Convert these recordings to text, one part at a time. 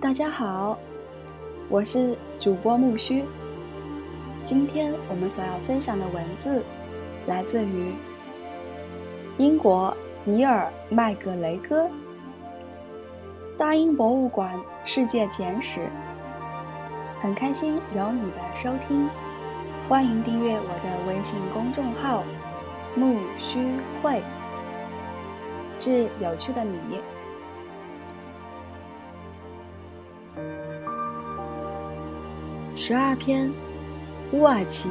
大家好，我是主播木须。今天我们所要分享的文字来自于英国尼尔麦格雷戈《大英博物馆世界简史》。很开心有你的收听，欢迎订阅我的微信公众号“木须会”，致有趣的你。十二篇，乌尔齐。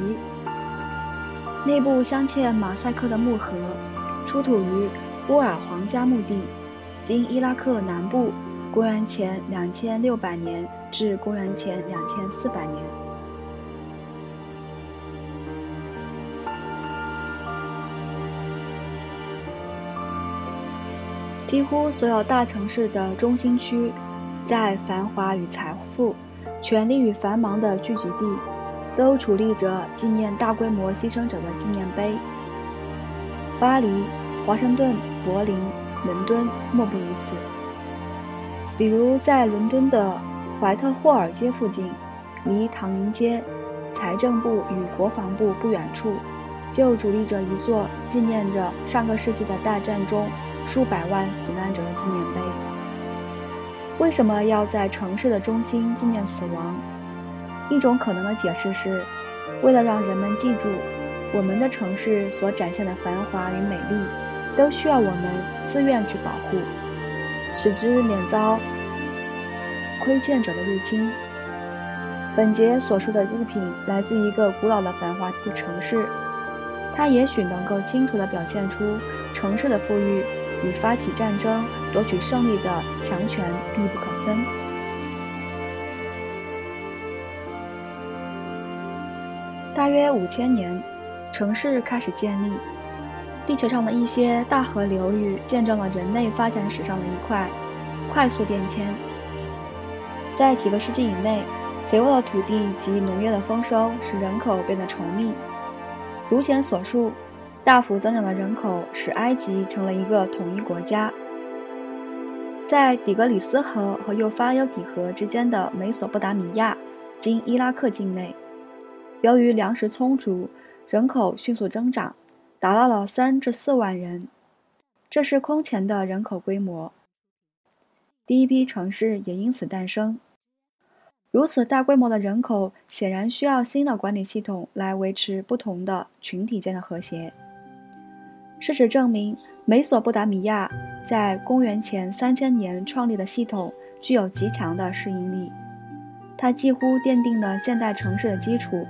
内部镶嵌马赛克的木盒，出土于乌尔皇家墓地，今伊拉克南部，公元前两千六百年至公元前两千四百年。几乎所有大城市的中心区，在繁华与财富。权力与繁忙的聚集地，都矗立着纪念大规模牺牲者的纪念碑。巴黎、华盛顿、柏林、伦敦莫不如此。比如，在伦敦的怀特霍尔街附近，离唐宁街、财政部与国防部不远处，就矗立着一座纪念着上个世纪的大战中数百万死难者的纪念碑。为什么要在城市的中心纪念死亡？一种可能的解释是，为了让人们记住，我们的城市所展现的繁华与美丽，都需要我们自愿去保护，使之免遭亏欠者的入侵。本节所述的物品来自一个古老的繁华的城市，它也许能够清楚地表现出城市的富裕。与发起战争夺取胜利的强权密不可分。大约五千年，城市开始建立。地球上的一些大河流域见证了人类发展史上的一块快速变迁。在几个世纪以内，肥沃的土地及农业的丰收使人口变得稠密。如前所述。大幅增长的人口使埃及成了一个统一国家。在底格里斯河和幼发拉底河之间的美索不达米亚，今伊拉克境内，由于粮食充足，人口迅速增长，达到了三至四万人。这是空前的人口规模。第一批城市也因此诞生。如此大规模的人口，显然需要新的管理系统来维持不同的群体间的和谐。事实证明，美索不达米亚在公元前三千年创立的系统具有极强的适应力，它几乎奠定了现代城市的基础。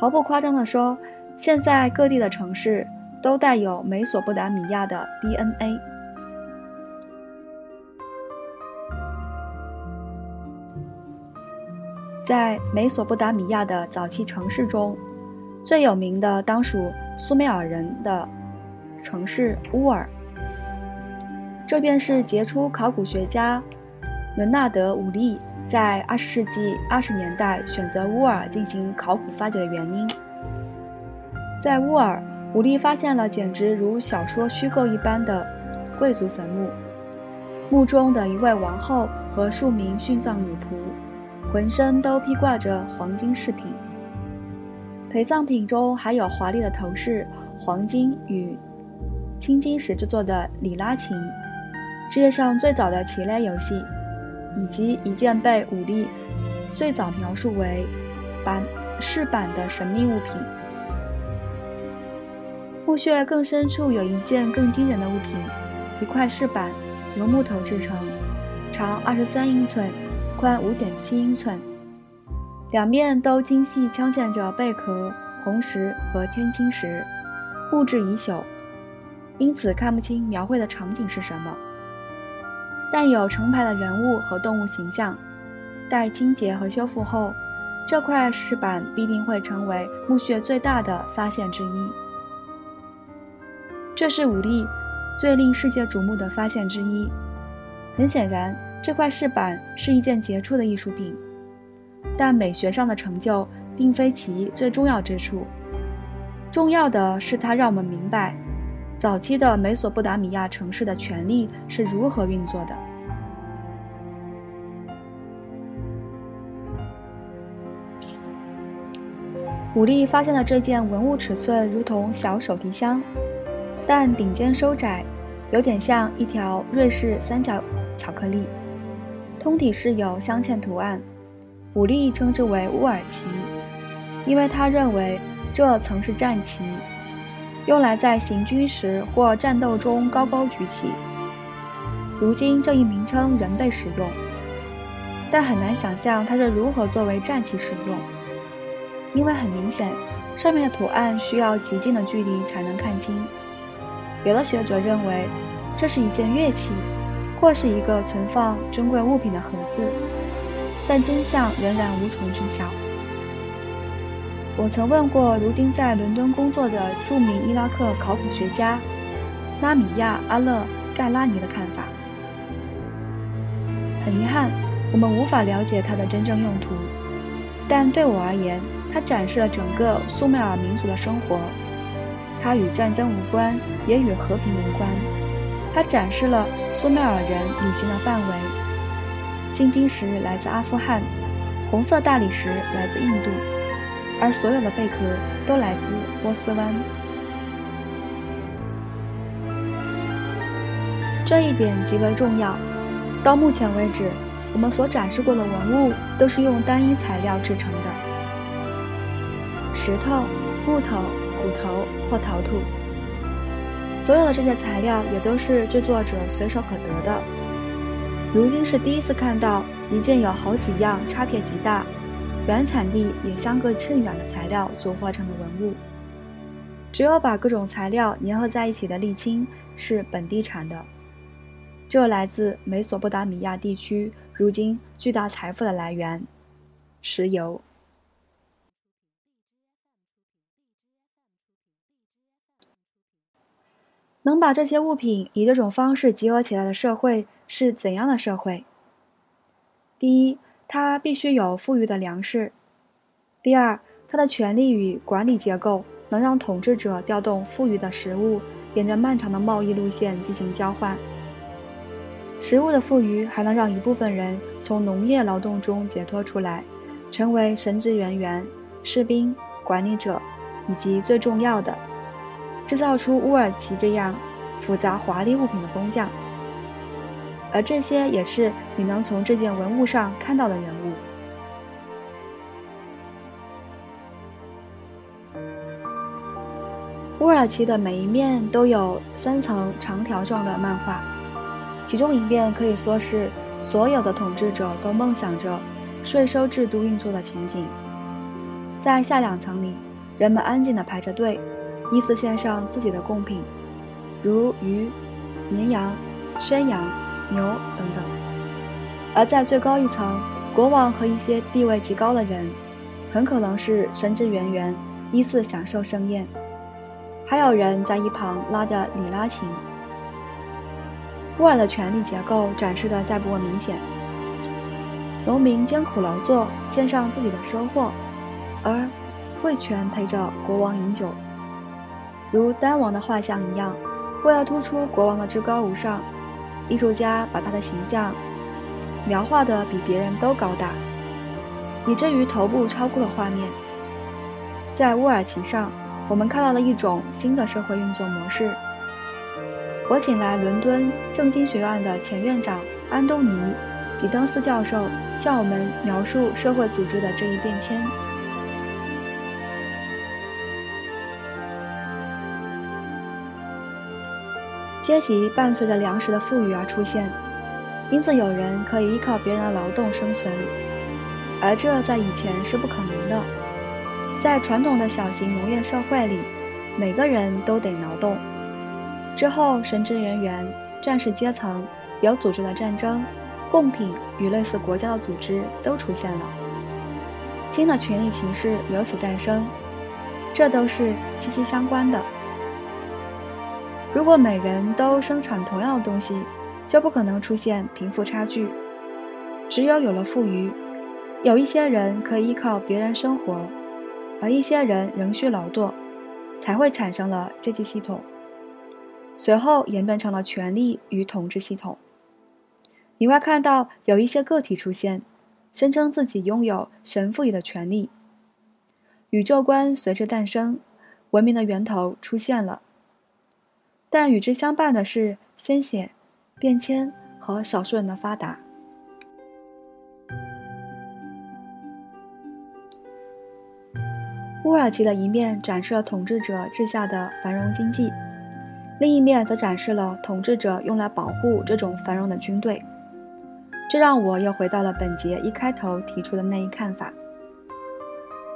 毫不夸张地说，现在各地的城市都带有美索不达米亚的 DNA。在美索不达米亚的早期城市中，最有名的当属苏美尔人的。城市乌尔，这便是杰出考古学家伦纳德·武利在二十世纪二十年代选择乌尔进行考古发掘的原因。在乌尔，武利发现了简直如小说虚构一般的贵族坟墓，墓中的一位王后和数名殉葬女仆，浑身都披挂着黄金饰品，陪葬品中还有华丽的头饰、黄金与。青金石制作的里拉琴，世界上最早的棋类游戏，以及一件被武力最早描述为板饰板的神秘物品。墓穴更深处有一件更惊人的物品，一块饰板，由木头制成，长二十三英寸，宽五点七英寸，两面都精细镶嵌着贝壳、红石和天青石，布置已久。因此看不清描绘的场景是什么，但有成排的人物和动物形象。待清洁和修复后，这块石板必定会成为墓穴最大的发现之一。这是武力最令世界瞩目的发现之一。很显然，这块石板是一件杰出的艺术品，但美学上的成就并非其最重要之处。重要的是，它让我们明白。早期的美索不达米亚城市的权力是如何运作的？武力发现了这件文物尺寸如同小手提箱，但顶尖收窄，有点像一条瑞士三角巧克力，通体是有镶嵌图案，武力称之为乌尔旗，因为他认为这曾是战旗。用来在行军时或战斗中高高举起。如今这一名称仍被使用，但很难想象它是如何作为战旗使用。因为很明显，上面的图案需要极近的距离才能看清。有的学者认为，这是一件乐器，或是一个存放珍贵物品的盒子，但真相仍然无从知晓。我曾问过如今在伦敦工作的著名伊拉克考古学家拉米亚·阿勒盖拉尼的看法。很遗憾，我们无法了解它的真正用途，但对我而言。它展示了整个苏美尔民族的生活，它与战争无关，也与和平无关。它展示了苏美尔人旅行的范围：青金石来自阿富汗，红色大理石来自印度，而所有的贝壳都来自波斯湾。这一点极为重要。到目前为止，我们所展示过的文物都是用单一材料制成的。石头、木头、骨头或陶土，所有的这些材料也都是制作者随手可得的。如今是第一次看到一件有好几样差别极大、原产地也相隔甚远的材料组合成的文物。只有把各种材料粘合在一起的沥青是本地产的，这来自美索不达米亚地区如今巨大财富的来源——石油。能把这些物品以这种方式集合起来的社会是怎样的社会？第一，它必须有富裕的粮食；第二，它的权力与管理结构能让统治者调动富裕的食物，沿着漫长的贸易路线进行交换。食物的富裕还能让一部分人从农业劳动中解脱出来，成为神职人员、士兵、管理者，以及最重要的。制造出乌尔奇这样复杂华丽物品的工匠，而这些也是你能从这件文物上看到的人物。乌尔奇的每一面都有三层长条状的漫画，其中一面可以说是所有的统治者都梦想着税收制度运作的情景。在下两层里，人们安静地排着队。依次献上自己的贡品，如鱼、绵羊、山羊、牛等等；而在最高一层，国王和一些地位极高的人，很可能是神职人员，依次享受盛宴。还有人在一旁拉着里拉琴。乌尔的权力结构展示的再不明显：农民艰苦劳作，献上自己的收获，而贵权陪着国王饮酒。如丹王的画像一样，为了突出国王的至高无上，艺术家把他的形象描画的比别人都高大，以至于头部超过了画面。在乌尔奇上，我们看到了一种新的社会运作模式。我请来伦敦政经学院的前院长安东尼·吉登斯教授，向我们描述社会组织的这一变迁。阶级伴随着粮食的富裕而出现，因此有人可以依靠别人的劳动生存，而这在以前是不可能的。在传统的小型农业社会里，每个人都得劳动。之后，神职人员、战士阶层、有组织的战争、贡品与类似国家的组织都出现了，新的权力形式由此诞生，这都是息息相关的。如果每人都生产同样的东西，就不可能出现贫富差距。只有有了富余，有一些人可以依靠别人生活，而一些人仍需劳动，才会产生了阶级系统。随后演变成了权力与统治系统。你会看到有一些个体出现，声称自己拥有神赋予的权利。宇宙观随之诞生，文明的源头出现了。但与之相伴的是鲜血、变迁和少数人的发达。乌尔奇的一面展示了统治者治下的繁荣经济，另一面则展示了统治者用来保护这种繁荣的军队。这让我又回到了本节一开头提出的那一看法：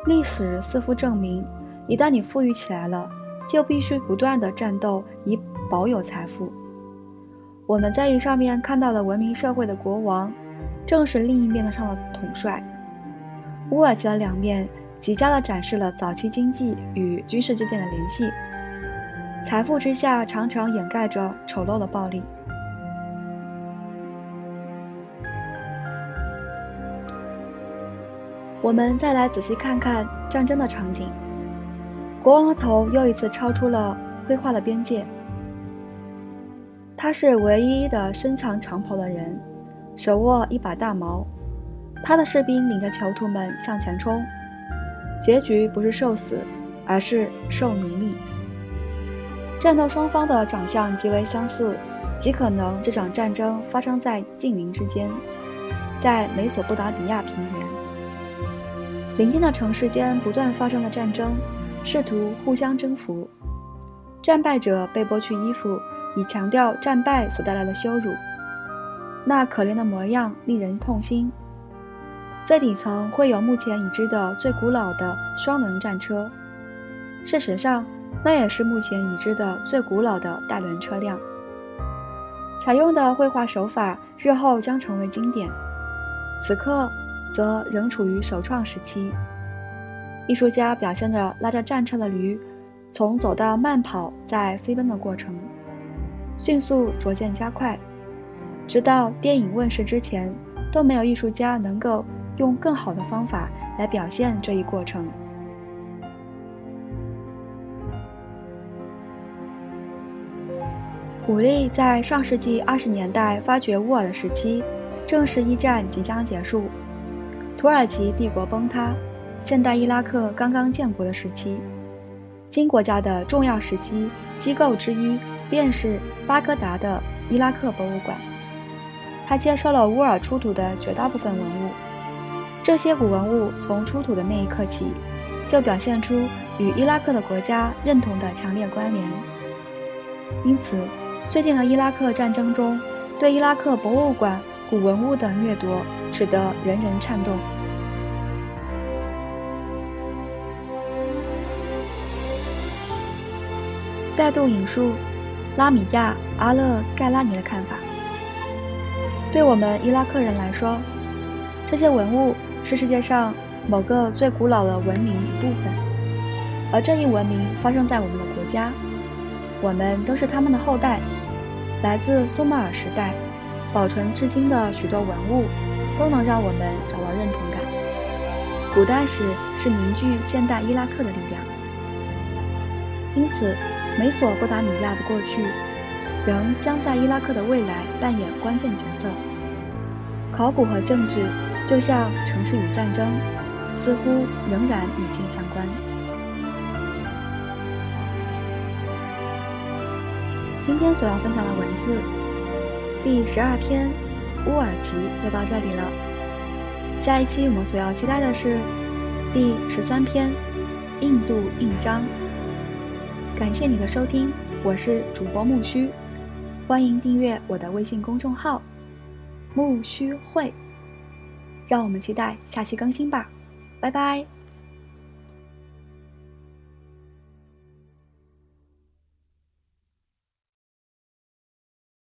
历史似乎证明，一旦你富裕起来了，就必须不断的战斗以保有财富。我们在一上面看到的文明社会的国王，正是另一面的上的统帅。乌尔奇的两面。极佳的展示了早期经济与军事之间的联系。财富之下常常掩盖着丑陋的暴力。我们再来仔细看看战争的场景。国王的头又一次超出了绘画的边界。他是唯一的身长长袍的人，手握一把大矛。他的士兵领着囚徒们向前冲。结局不是受死，而是受奴役。战斗双方的长相极为相似，极可能这场战争发生在近邻之间，在美索不达米亚平原。邻近的城市间不断发生了战争，试图互相征服。战败者被剥去衣服，以强调战败所带来的羞辱。那可怜的模样令人痛心。最底层会有目前已知的最古老的双轮战车，事实上，那也是目前已知的最古老的带轮车辆。采用的绘画手法日后将成为经典，此刻则仍处于首创时期。艺术家表现着拉着战车的驴从走到慢跑再飞奔的过程，迅速逐渐加快，直到电影问世之前，都没有艺术家能够。用更好的方法来表现这一过程。古力在上世纪二十年代发掘乌尔的时期，正是一战即将结束，土耳其帝国崩塌，现代伊拉克刚刚建国的时期。新国家的重要时期机构之一，便是巴格达的伊拉克博物馆，它接收了乌尔出土的绝大部分文物。这些古文物从出土的那一刻起，就表现出与伊拉克的国家认同的强烈关联。因此，最近的伊拉克战争中，对伊拉克博物馆古文物的掠夺，使得人人颤动。再度引述拉米亚·阿勒盖拉尼的看法：对我们伊拉克人来说，这些文物。是世界上某个最古老的文明一部分，而这一文明发生在我们的国家，我们都是他们的后代，来自苏美尔时代，保存至今的许多文物，都能让我们找到认同感。古代史是凝聚现代伊拉克的力量，因此，美索不达米亚的过去，仍将在伊拉克的未来扮演关键角色。考古和政治。就像城市与战争，似乎仍然密切相关。今天所要分享的文字，第十二篇《乌尔奇》就到这里了。下一期我们所要期待的是第十三篇《印度印章》。感谢你的收听，我是主播木须，欢迎订阅我的微信公众号“木须会”。让我们期待下期更新吧，拜拜。